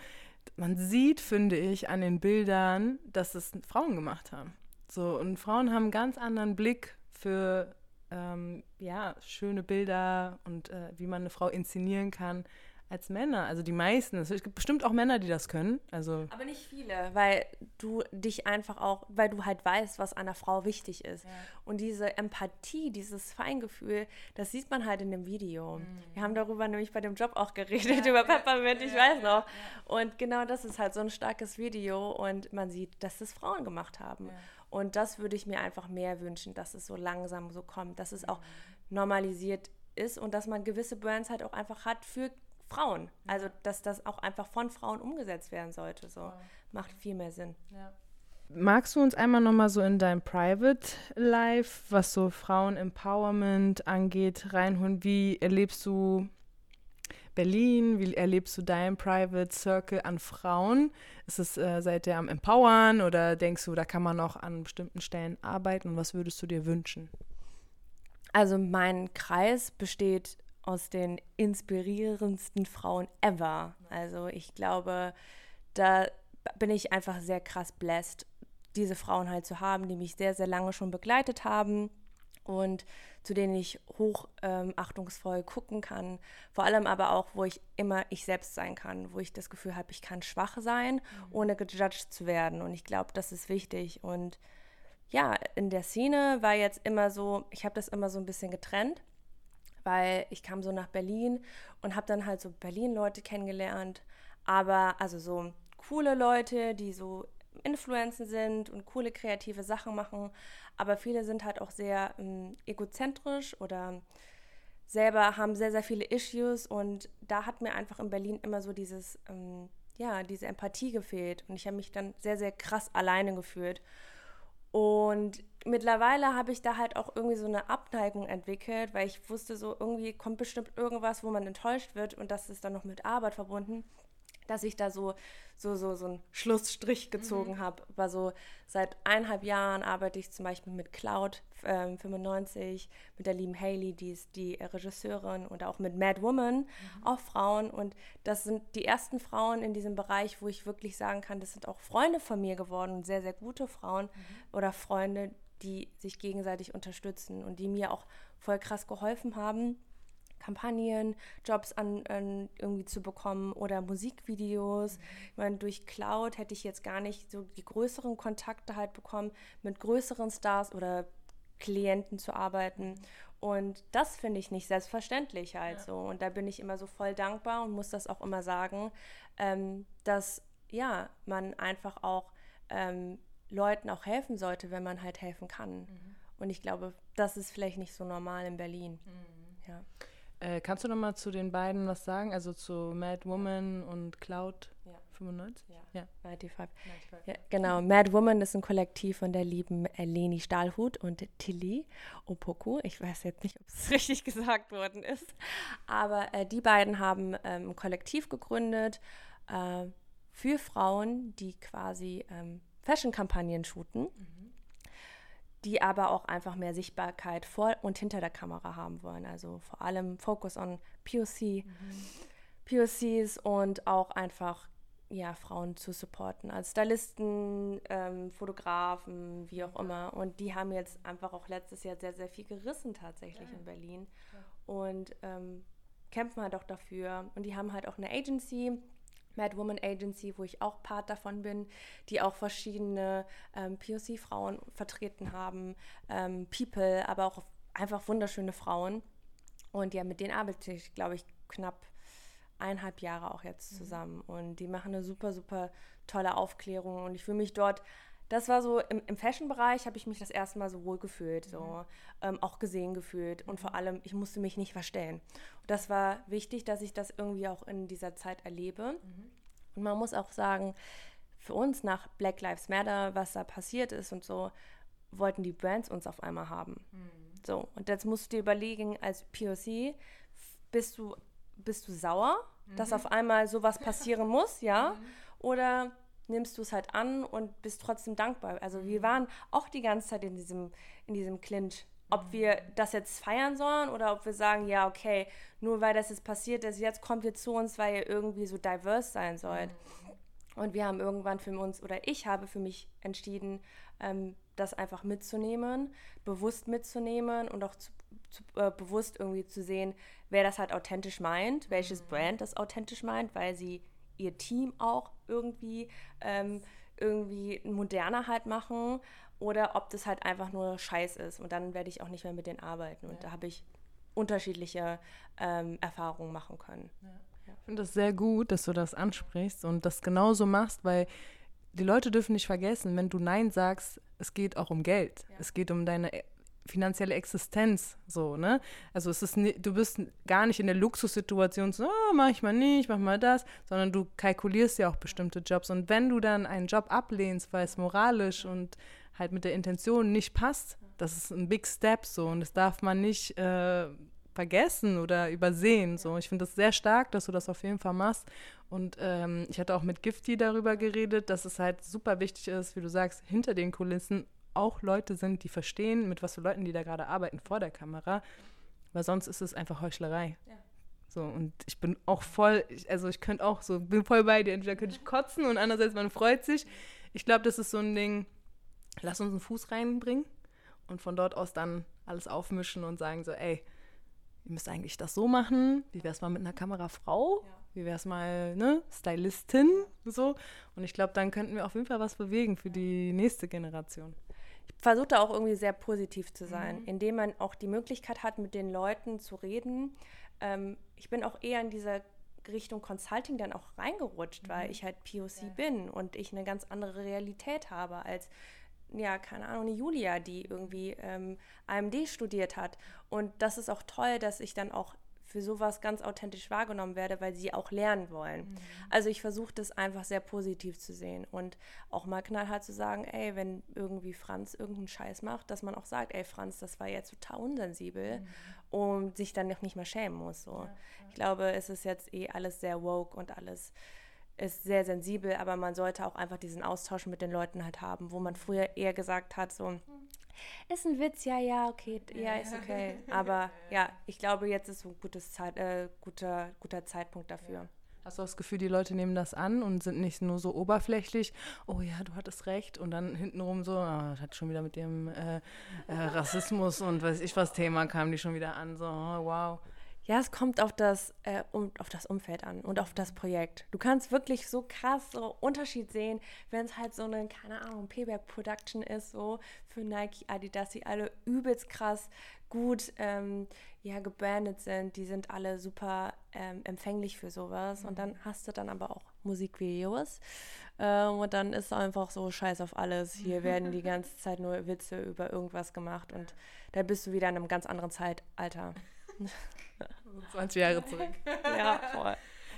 Man sieht, finde ich, an den Bildern, dass es Frauen gemacht haben. So, und Frauen haben einen ganz anderen Blick für ähm, ja, schöne Bilder und äh, wie man eine Frau inszenieren kann als Männer. Also die meisten. Es gibt bestimmt auch Männer, die das können. Also Aber nicht viele, weil du dich einfach auch, weil du halt weißt, was einer Frau wichtig ist. Und diese Empathie, dieses Feingefühl, das sieht man halt in dem Video. Wir haben darüber nämlich bei dem Job auch geredet, über Peppermint, ich weiß noch. Und genau das ist halt so ein starkes Video und man sieht, dass das Frauen gemacht haben. Und das würde ich mir einfach mehr wünschen, dass es so langsam so kommt, dass es auch normalisiert ist und dass man gewisse Brands halt auch einfach hat für Frauen. Also, dass das auch einfach von Frauen umgesetzt werden sollte. So macht viel mehr Sinn. Magst du uns einmal nochmal so in dein Private Life, was so Frauen-Empowerment angeht, reinholen? Wie erlebst du Berlin? Wie erlebst du dein Private Circle an Frauen? Ist es äh, seid ihr am Empowern oder denkst du, da kann man noch an bestimmten Stellen arbeiten? Und was würdest du dir wünschen? Also mein Kreis besteht aus den inspirierendsten Frauen ever. Also ich glaube, da bin ich einfach sehr krass blessed, diese Frauen halt zu haben, die mich sehr, sehr lange schon begleitet haben und zu denen ich hoch ähm, gucken kann. Vor allem aber auch, wo ich immer ich selbst sein kann, wo ich das Gefühl habe, ich kann schwach sein, ohne gejudged zu werden. Und ich glaube, das ist wichtig. Und ja, in der Szene war jetzt immer so, ich habe das immer so ein bisschen getrennt, weil ich kam so nach Berlin und habe dann halt so Berlin-Leute kennengelernt, aber also so coole Leute, die so Influencer sind und coole kreative Sachen machen, aber viele sind halt auch sehr ähm, egozentrisch oder selber haben sehr, sehr viele Issues. Und da hat mir einfach in Berlin immer so dieses, ähm, ja, diese Empathie gefehlt. Und ich habe mich dann sehr, sehr krass alleine gefühlt. Und mittlerweile habe ich da halt auch irgendwie so eine Abneigung entwickelt, weil ich wusste, so irgendwie kommt bestimmt irgendwas, wo man enttäuscht wird und das ist dann noch mit Arbeit verbunden, dass ich da so, so, so, so einen Schlussstrich gezogen habe. Aber so seit eineinhalb Jahren arbeite ich zum Beispiel mit Cloud ähm, 95, mit der lieben Haley, die ist die Regisseurin und auch mit Mad Woman, auch Frauen. Und das sind die ersten Frauen in diesem Bereich, wo ich wirklich sagen kann, das sind auch Freunde von mir geworden sehr, sehr gute Frauen oder Freunde, die sich gegenseitig unterstützen und die mir auch voll krass geholfen haben. Kampagnen, Jobs an, an irgendwie zu bekommen oder Musikvideos. Ich meine, durch Cloud hätte ich jetzt gar nicht so die größeren Kontakte halt bekommen, mit größeren Stars oder Klienten zu arbeiten. Und das finde ich nicht selbstverständlich halt so. Und da bin ich immer so voll dankbar und muss das auch immer sagen, ähm, dass ja, man einfach auch ähm, Leuten auch helfen sollte, wenn man halt helfen kann. Und ich glaube, das ist vielleicht nicht so normal in Berlin. Ja. Äh, kannst du noch mal zu den beiden was sagen? Also zu Mad Woman und Cloud Ja. 95? Ja. Ja. 95. Ja, genau. Mad Woman ist ein Kollektiv von der lieben Leni Stahlhut und Tilly Opoku. Ich weiß jetzt nicht, ob es richtig gesagt worden ist. Aber äh, die beiden haben ähm, ein Kollektiv gegründet äh, für Frauen, die quasi ähm, Fashion-Kampagnen shooten, die aber auch einfach mehr Sichtbarkeit vor und hinter der Kamera haben wollen. Also vor allem Focus on POC, POCs und auch einfach ja, Frauen zu supporten, als Stylisten, ähm, Fotografen, wie auch immer. Und die haben jetzt einfach auch letztes Jahr sehr, sehr viel gerissen tatsächlich in Berlin und ähm, kämpfen halt auch dafür. Und die haben halt auch eine Agency, Mad Woman Agency, wo ich auch Part davon bin, die auch verschiedene ähm, POC-Frauen vertreten haben, ähm, People, aber auch einfach wunderschöne Frauen. Und ja, mit denen arbeite ich, glaube ich, knapp eineinhalb Jahre auch jetzt zusammen. Und die machen eine super, super tolle Aufklärung. Und ich fühle mich dort, das war so, im, im Fashion-Bereich habe ich mich das erste Mal so wohl gefühlt, so ähm, auch gesehen gefühlt. Und vor allem, ich musste mich nicht verstellen. Und das war wichtig, dass ich das irgendwie auch in dieser Zeit erlebe. Und man muss auch sagen, für uns nach Black Lives Matter, was da passiert ist und so, wollten die Brands uns auf einmal haben. So, und jetzt musst du dir überlegen, als POC, bist du, bist du sauer, dass auf einmal sowas passieren muss, ja? oder nimmst du es halt an und bist trotzdem dankbar. Also wir waren auch die ganze Zeit in diesem, in diesem Clinch, ob wir das jetzt feiern sollen oder ob wir sagen, ja, okay, nur weil das jetzt passiert ist, jetzt kommt ihr zu uns, weil ihr irgendwie so diverse sein sollt. Und wir haben irgendwann für uns, oder ich habe für mich entschieden, ähm, das einfach mitzunehmen, bewusst mitzunehmen und auch zu, zu, äh, bewusst irgendwie zu sehen, wer das halt authentisch meint, welches Brand das authentisch meint, weil sie ihr Team auch irgendwie, ähm, irgendwie moderner halt machen oder ob das halt einfach nur Scheiß ist. Und dann werde ich auch nicht mehr mit denen arbeiten. Und da habe ich unterschiedliche ähm, Erfahrungen machen können. Ich finde das sehr gut, dass du das ansprichst und das genauso machst, weil die Leute dürfen nicht vergessen, wenn du Nein sagst, es geht auch um Geld. Es geht um deine finanzielle Existenz, so, ne? Also es ist, du bist gar nicht in der Luxussituation, so, oh, mach ich mal nicht, mach mal das, sondern du kalkulierst ja auch bestimmte Jobs. Und wenn du dann einen Job ablehnst, weil es moralisch und halt mit der Intention nicht passt, das ist ein Big Step, so, und das darf man nicht äh, vergessen oder übersehen. So. Ich finde das sehr stark, dass du das auf jeden Fall machst. Und ähm, ich hatte auch mit Gifty darüber geredet, dass es halt super wichtig ist, wie du sagst, hinter den Kulissen auch Leute sind, die verstehen, mit was für Leuten die da gerade arbeiten vor der Kamera. Weil sonst ist es einfach Heuchlerei. So, und ich bin auch voll, ich, also ich könnte auch so, bin voll bei dir. Entweder könnte ich kotzen und andererseits man freut sich. Ich glaube, das ist so ein Ding, lass uns einen Fuß reinbringen und von dort aus dann alles aufmischen und sagen so, ey, ihr müsst eigentlich das so machen. Wie wäre es mal mit einer Kamerafrau? Wie wäre es mal, ne, Stylistin? So. Und ich glaube, dann könnten wir auf jeden Fall was bewegen für die nächste Generation. Ich versuche da auch irgendwie sehr positiv zu sein, indem man auch die Möglichkeit hat, mit den Leuten zu reden. Ähm, ich bin auch eher in dieser Richtung Consulting dann auch reingerutscht, weil ich halt POC bin und ich eine ganz andere Realität habe als ja, keine Ahnung, eine Julia, die irgendwie ähm, AMD studiert hat. Und das ist auch toll, dass ich dann auch für sowas ganz authentisch wahrgenommen werde, weil sie auch lernen wollen. Also ich versuche das einfach sehr positiv zu sehen und auch mal knallhart zu sagen, ey, wenn irgendwie Franz irgendeinen Scheiß macht, dass man auch sagt, ey Franz, das war jetzt total unsensibel und sich dann noch nicht mehr schämen muss. So. Ich glaube, es ist jetzt eh alles sehr woke und alles ist sehr sensibel, aber man sollte auch einfach diesen Austausch mit den Leuten halt haben, wo man früher eher gesagt hat, so, ist ein Witz, ja, ja, okay, ja, ist okay. Aber ja, ich glaube, jetzt ist ein gutes Zeit, äh, guter, guter Zeitpunkt dafür. Hast du das Gefühl, die Leute nehmen das an und sind nicht nur so oberflächlich, oh ja, du hattest recht, und dann hintenrum so, ah, das hat schon wieder mit dem äh, äh, Rassismus und weiß ich was Thema kam die schon wieder an, so, oh, wow. Ja, es kommt auf das, äh, um, auf das Umfeld an und auf das Projekt. Du kannst wirklich so krass so Unterschied sehen, wenn es halt so eine, keine Ahnung, Payback Production ist, so für Nike, Adidas, die alle übelst krass gut ähm, ja, gebrandet sind. Die sind alle super ähm, empfänglich für sowas. Und dann hast du dann aber auch Musikvideos. Ähm, und dann ist einfach so Scheiß auf alles. Hier werden die ganze Zeit nur Witze über irgendwas gemacht. Und da bist du wieder in einem ganz anderen Zeitalter. 20 Jahre zurück. Ja, voll.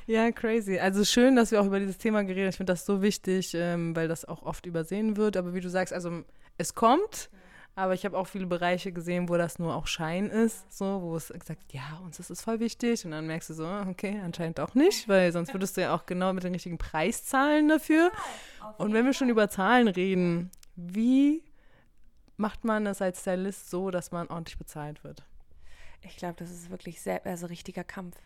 Ja, crazy. Also schön, dass wir auch über dieses Thema geredet haben. Ich finde das so wichtig, ähm, weil das auch oft übersehen wird. Aber wie du sagst, also es kommt, aber ich habe auch viele Bereiche gesehen, wo das nur auch Schein ist, so, wo es gesagt, ja, uns ist es voll wichtig. Und dann merkst du so, okay, anscheinend auch nicht, weil sonst würdest du ja auch genau mit den richtigen Preis zahlen dafür. Und wenn wir schon über Zahlen reden, wie macht man das als Stylist so, dass man ordentlich bezahlt wird? Ich glaube, das ist wirklich sehr, also richtiger Kampf.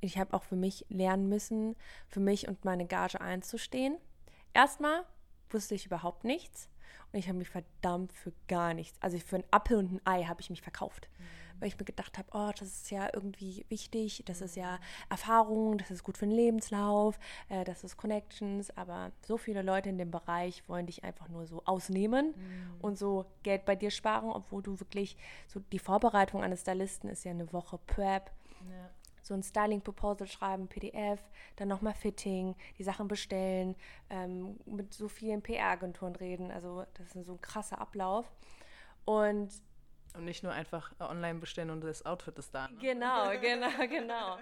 Ich habe auch für mich lernen müssen, für mich und meine Gage einzustehen. Erstmal wusste ich überhaupt nichts und ich habe mich verdammt für gar nichts, also für ein Apfel und ein Ei habe ich mich verkauft, weil ich mir gedacht habe, oh, das ist ja irgendwie wichtig, das ist ja Erfahrung, das ist gut für den Lebenslauf, äh, das ist Connections, aber so viele Leute in dem Bereich wollen dich einfach nur so ausnehmen und so Geld bei dir sparen, obwohl du wirklich so die Vorbereitung eines Stylisten ist ja eine Woche Prep so ein Styling-Proposal schreiben, PDF, dann nochmal Fitting, die Sachen bestellen, ähm, mit so vielen PR-Agenturen reden. Also das ist so ein krasser Ablauf. Und Und nicht nur einfach online bestellen und das Outfit ist da. Ne? genau, genau, genau.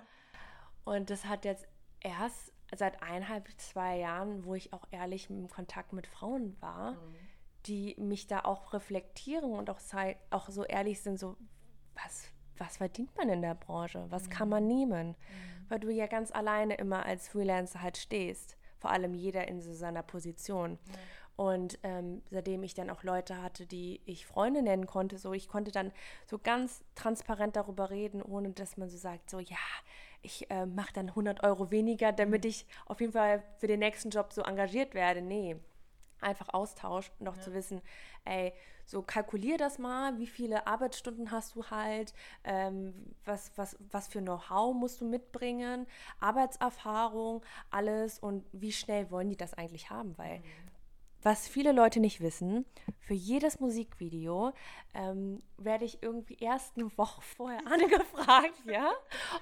Und das hat jetzt erst seit eineinhalb, zwei Jahren, wo ich auch ehrlich im Kontakt mit Frauen war, die mich da auch reflektieren und auch, auch so ehrlich sind, so, was, was verdient man in der Branche? Was kann man nehmen? Weil du ja ganz alleine immer als Freelancer halt stehst. vor allem jeder in so seiner Position. Und ähm, seitdem ich dann auch Leute hatte, die ich Freunde nennen konnte, so ich konnte dann so ganz transparent darüber reden, ohne dass man so sagt, so ja, ich äh, mache dann 100 Euro weniger, damit ich auf jeden Fall für den nächsten Job so engagiert werde. Nee, einfach Austausch und auch zu wissen, ey, so kalkulier das mal, wie viele Arbeitsstunden hast du halt, ähm, was, was, was für Know-how musst du mitbringen, Arbeitserfahrung, alles und wie schnell wollen die das eigentlich haben, weil was viele Leute nicht wissen, für jedes Musikvideo ähm, werde ich irgendwie erst eine Woche vorher angefragt, ja,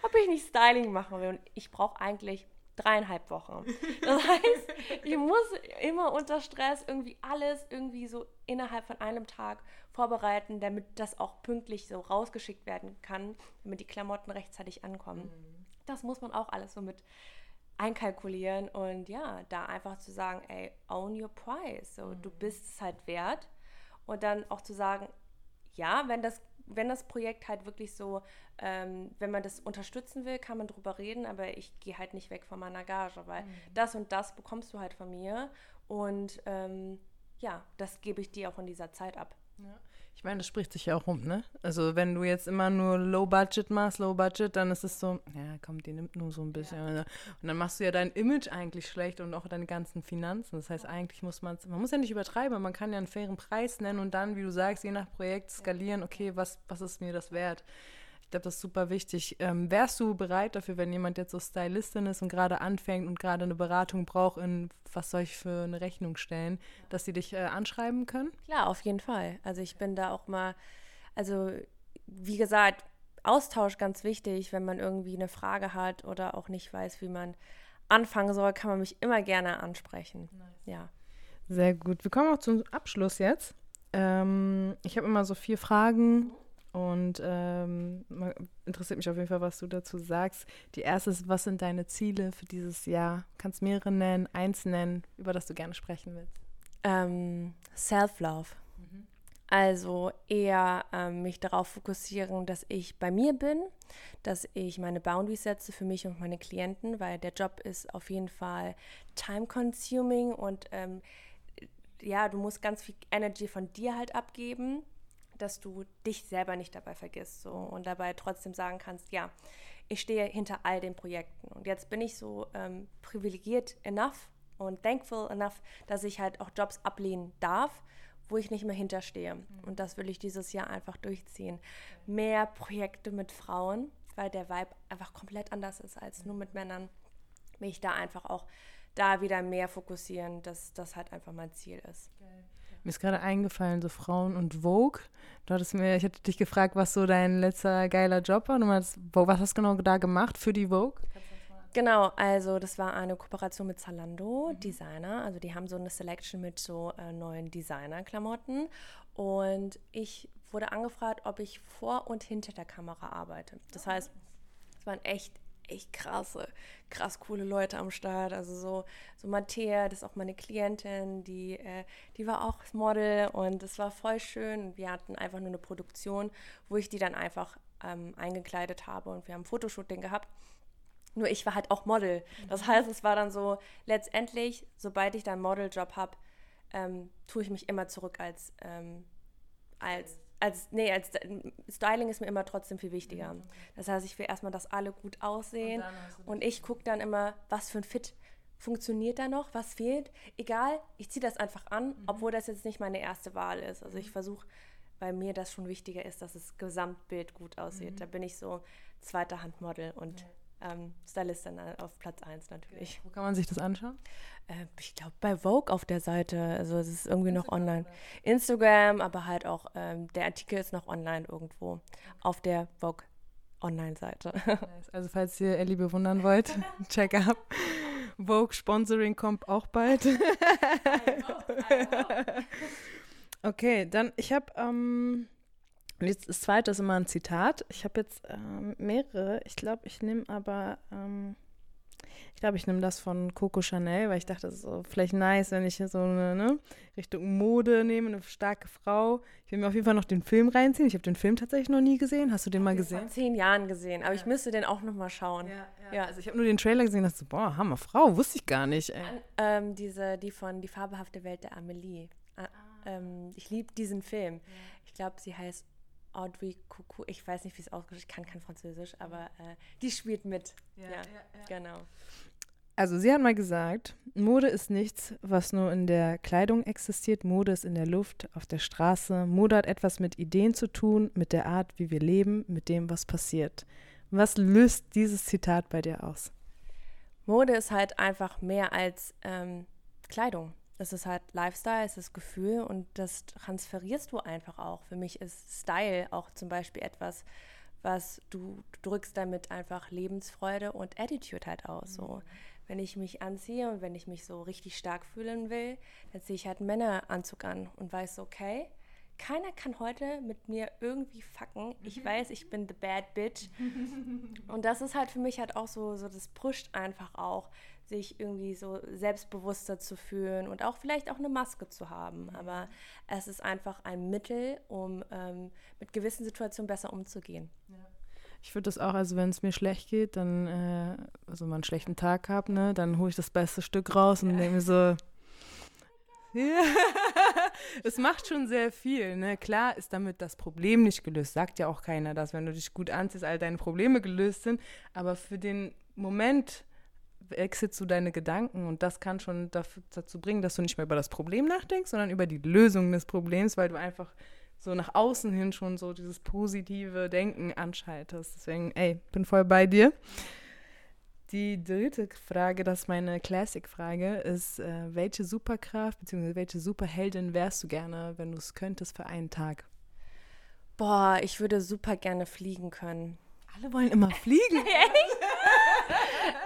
ob ich nicht Styling machen will. Und ich brauche eigentlich dreieinhalb Wochen. Das heißt, ich muss immer unter Stress irgendwie alles irgendwie so innerhalb von einem Tag vorbereiten, damit das auch pünktlich so rausgeschickt werden kann, damit die Klamotten rechtzeitig ankommen. Das muss man auch alles so mit einkalkulieren und ja, da einfach zu sagen, ey, own your price. So, du bist es halt wert. Und dann auch zu sagen, ja, wenn das, wenn das Projekt halt wirklich so, ähm, wenn man das unterstützen will, kann man drüber reden, aber ich gehe halt nicht weg von meiner Gage, weil das und das bekommst du halt von mir. Und ähm, ja, das gebe ich dir auch in dieser Zeit ab. Ja. Ich meine, das spricht sich ja auch rum, ne? Also wenn du jetzt immer nur Low Budget machst, Low Budget, dann ist es so, ja, komm, die nimmt nur so ein bisschen. ne? Und dann machst du ja dein Image eigentlich schlecht und auch deine ganzen Finanzen. Das heißt, eigentlich muss man man muss ja nicht übertreiben, man kann ja einen fairen Preis nennen und dann, wie du sagst, je nach Projekt skalieren, okay, was, was ist mir das wert? Ich glaube, das ist super wichtig. Ähm, wärst du bereit dafür, wenn jemand jetzt so Stylistin ist und gerade anfängt und gerade eine Beratung braucht, in was soll ich für eine Rechnung stellen, dass sie dich äh, anschreiben können? Klar, auf jeden Fall. Also ich bin da auch mal, also wie gesagt, Austausch ganz wichtig, wenn man irgendwie eine Frage hat oder auch nicht weiß, wie man anfangen soll, kann man mich immer gerne ansprechen. Ja. Sehr gut. Wir kommen auch zum Abschluss jetzt. Ähm, ich habe immer so vier Fragen und ähm, interessiert mich auf jeden Fall, was du dazu sagst. Die erste ist, was sind deine Ziele für dieses Jahr? Kannst mehrere nennen, eins nennen, über das du gerne sprechen willst. Ähm, Self-Love. Also eher ähm, mich darauf fokussieren, dass ich bei mir bin, dass ich meine Boundaries setze für mich und meine Klienten, weil der Job ist auf jeden Fall time-consuming und ähm, ja, du musst ganz viel Energy von dir halt abgeben, dass du dich selber nicht dabei vergisst so, und dabei trotzdem sagen kannst, ja, ich stehe hinter all den Projekten. Und jetzt bin ich so ähm, privilegiert enough und thankful enough, dass ich halt auch Jobs ablehnen darf, wo ich nicht mehr hinterstehe. Und das will ich dieses Jahr einfach durchziehen. Mehr Projekte mit Frauen, weil der Vibe einfach komplett anders ist als nur mit Männern. Mich da einfach auch da wieder mehr fokussieren, dass das halt einfach mein Ziel ist. Mir ist gerade eingefallen, so Frauen und Vogue. Du hattest mir, ich hatte dich gefragt, was so dein letzter geiler Job war. Du meinst, was hast du genau da gemacht für die Vogue? Genau, also das war eine Kooperation mit Zalando, Designer. Also die haben so eine Selection mit so äh, neuen Designer-Klamotten. Und ich wurde angefragt, ob ich vor und hinter der Kamera arbeite. Das heißt, es waren echt, echt krasse, krass coole Leute am Start. Also so, so Mattea, das ist auch meine Klientin, die, äh, die war auch Model und es war voll schön. Wir hatten einfach nur eine Produktion, wo ich die dann einfach ähm, eingekleidet habe und wir haben ein Fotoshooting gehabt. Nur ich war halt auch Model. Das heißt, es war dann so, letztendlich, sobald ich dann einen Modeljob habe, ähm, tue ich mich immer zurück als, ähm, als, als, nee, als Styling ist mir immer trotzdem viel wichtiger. Das heißt, ich will erstmal, dass alle gut aussehen und, ich gucke dann immer, was für ein Fit funktioniert da noch, was fehlt. Egal, ich ziehe das einfach an, obwohl das jetzt nicht meine erste Wahl ist. Also ich versuche, weil mir das schon wichtiger ist, dass das Gesamtbild gut aussieht. Da bin ich so zweiter Handmodel und ähm, Stylistin auf Platz 1 natürlich. Wo kann man sich das anschauen? Äh, ich glaube bei Vogue auf der Seite, also es ist irgendwie noch online. Instagram, aber halt auch ähm, der Artikel ist noch online irgendwo auf der Vogue Online-Seite. Nice. Also falls ihr Ellie bewundern wollt, check up. Vogue Sponsoring kommt auch bald. okay, dann ich habe ähm, und jetzt das zweite ist immer ein Zitat. Ich habe jetzt ähm, mehrere. Ich glaube, ich nehme aber ähm, Ich glaube, ich nehme das von Coco Chanel, weil ich dachte, das ist so vielleicht nice, wenn ich so eine ne, Richtung Mode nehme, eine starke Frau. Ich will mir auf jeden Fall noch den Film reinziehen. Ich habe den Film tatsächlich noch nie gesehen. Hast du den mal gesehen? Vor zehn Jahren gesehen, aber ich müsste den auch noch mal schauen. ja. Also ich habe nur den Trailer gesehen und dachte so, boah, Hammer, Frau, wusste ich gar nicht. Ey. Ähm, diese, die von Die fabelhafte Welt der Amelie. Ah, ähm, ich liebe diesen Film. Ich glaube, sie heißt Audrey Coucou. Ich weiß nicht, wie es ausgesprochen ist. Ich kann kein Französisch, aber äh, die spielt mit. Ja, genau. Also sie hat mal gesagt, Mode ist nichts, was nur in der Kleidung existiert. Mode ist in der Luft, auf der Straße. Mode hat etwas mit Ideen zu tun, mit der Art, wie wir leben, mit dem, was passiert. Was löst dieses Zitat bei dir aus? Mode ist halt einfach mehr als ähm, Kleidung. Es ist halt Lifestyle, es ist Gefühl und das transferierst du einfach auch. Für mich ist Style auch zum Beispiel etwas, was du, du drückst damit einfach Lebensfreude und Attitude halt aus. So. Wenn ich mich anziehe und wenn ich mich so richtig stark fühlen will, dann ziehe ich halt einen Männeranzug an und weiß, okay, keiner kann heute mit mir irgendwie fucken. Ich weiß, ich bin the bad bitch. Und das ist halt für mich halt auch so, so das pusht einfach auch, sich irgendwie so selbstbewusster zu fühlen und auch vielleicht auch eine Maske zu haben. Aber es ist einfach ein Mittel, um ähm, mit gewissen Situationen besser umzugehen. Ich würde das auch, also wenn es mir schlecht geht, dann, äh, also mal einen schlechten Tag habe, ne, dann hole ich das beste Stück raus und denke mir so, ja. Es macht schon sehr viel, ne? Klar ist damit das Problem nicht gelöst. Sagt ja auch keiner, dass wenn du dich gut anziehst, all deine Probleme gelöst sind. Aber für den Moment wechselst du deine Gedanken und das kann schon dazu bringen, dass du nicht mehr über das Problem nachdenkst, sondern über die Lösung des Problems, weil du einfach so nach außen hin schon so dieses positive Denken anschaltest. Deswegen, ey, bin voll bei dir. Die dritte Frage, das ist meine Classic-Frage, ist, äh, welche Superkraft bzw. welche Superheldin wärst du gerne, wenn du es könntest für einen Tag? Boah, ich würde super gerne fliegen können. Alle wollen immer fliegen.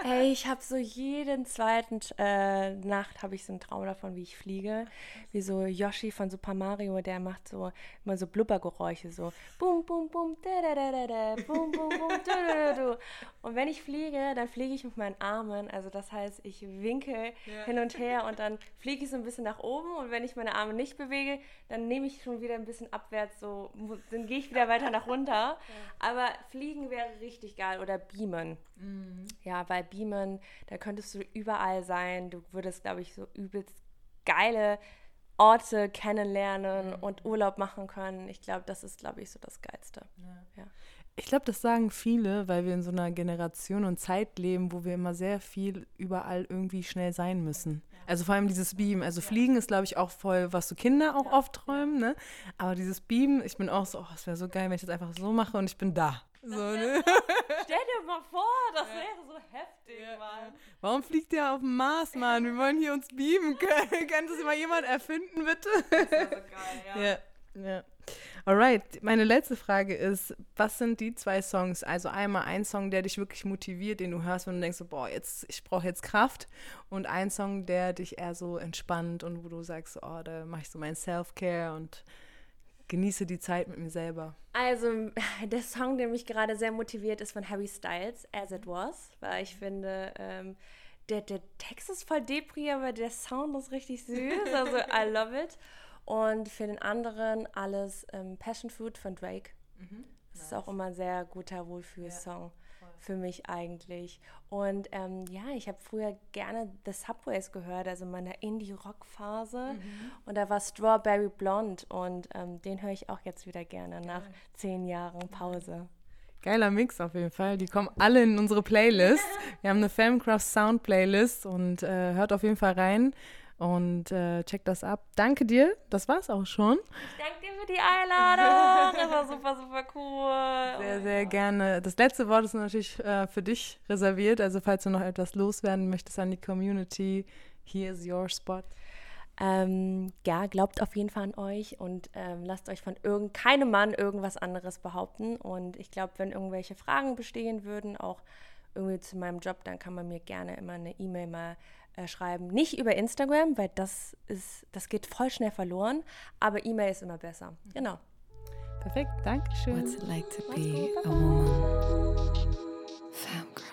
Ey, ich habe so jeden zweiten äh, Nacht habe ich so einen Traum davon, wie ich fliege. Wie so Yoshi von Super Mario, der macht so immer so Blubbergeräusche, so bum bum bum da da da da da bum bum bum da da da da. Und wenn ich fliege, dann fliege ich mit meinen Armen. Also das heißt, ich winke hin und her und dann fliege ich so ein bisschen nach oben. Und wenn ich meine Arme nicht bewege, dann nehme ich schon wieder ein bisschen abwärts, so dann gehe ich wieder weiter nach runter. Aber fliegen wäre richtig geil oder beamen. Ja, weil Beamen, da könntest du überall sein. Du würdest, glaube ich, so übelst geile Orte kennenlernen und Urlaub machen können. Ich glaube, das ist, glaube ich, so das Geilste. Ja. Ich glaube, das sagen viele, weil wir in so einer Generation und Zeit leben, wo wir immer sehr viel überall irgendwie schnell sein müssen. Also vor allem dieses Beam. Also Fliegen ist, glaube ich, auch voll, was so Kinder auch oft träumen, ne? Aber dieses Beam, ich bin auch so, oh, es wäre so geil, wenn ich das einfach so mache und ich bin da. So, ne? Stell dir mal vor, das wäre so heftig, Mann. Warum fliegt ihr auf dem Mars, Mann? Wir wollen hier uns beamen. Kann, kann das mal jemand erfinden, bitte? Ja, ja. Alright, meine letzte Frage ist, was sind die zwei Songs? Also einmal ein Song, der dich wirklich motiviert, den du hörst, wenn du denkst, so, boah, jetzt, ich brauche jetzt Kraft. Und ein Song, der dich eher so entspannt und wo du sagst, oh, da mache ich so mein Self-Care und genieße die Zeit mit mir selber. Also, der Song, der mich gerade sehr motiviert, ist von Harry Styles, As It Was, weil ich finde, ähm, der, der Text ist voll depri, aber der Sound ist richtig süß. Also, I love it. Und für den anderen alles ähm, Passion Fruit von Drake. Das ist auch immer ein sehr guter Wohlfühlsong für mich eigentlich. Und ähm, ja, ich habe früher gerne The Subways gehört, also in meiner Indie-Rock-Phase. Und da war Strawberry Blonde und ähm, den höre ich auch jetzt wieder gerne nach zehn Jahren Pause. Geiler Mix auf jeden Fall. Die kommen alle in unsere Playlist. Wir haben eine Famcraft Sound Playlist und äh, hört auf jeden Fall rein und äh, checkt das ab. Danke dir. Das war's auch schon. Ich danke dir für die Einladung. Das war super, super cool. Sehr, sehr gerne. Das letzte Wort ist natürlich äh, für dich reserviert. Also falls du noch etwas loswerden möchtest an die Community, here is your spot. Ähm, ja, glaubt auf jeden Fall an euch und ähm, lasst euch von irgend keinem Mann irgendwas anderes behaupten. Und ich glaube, wenn irgendwelche Fragen bestehen würden, auch irgendwie zu meinem Job, dann kann man mir gerne immer eine E-Mail mal äh, schreiben. Nicht über Instagram, weil das ist, das geht voll schnell verloren, aber E-Mail ist immer besser. Genau. Perfekt, danke schön. What's it like to be a woman? Femgirl.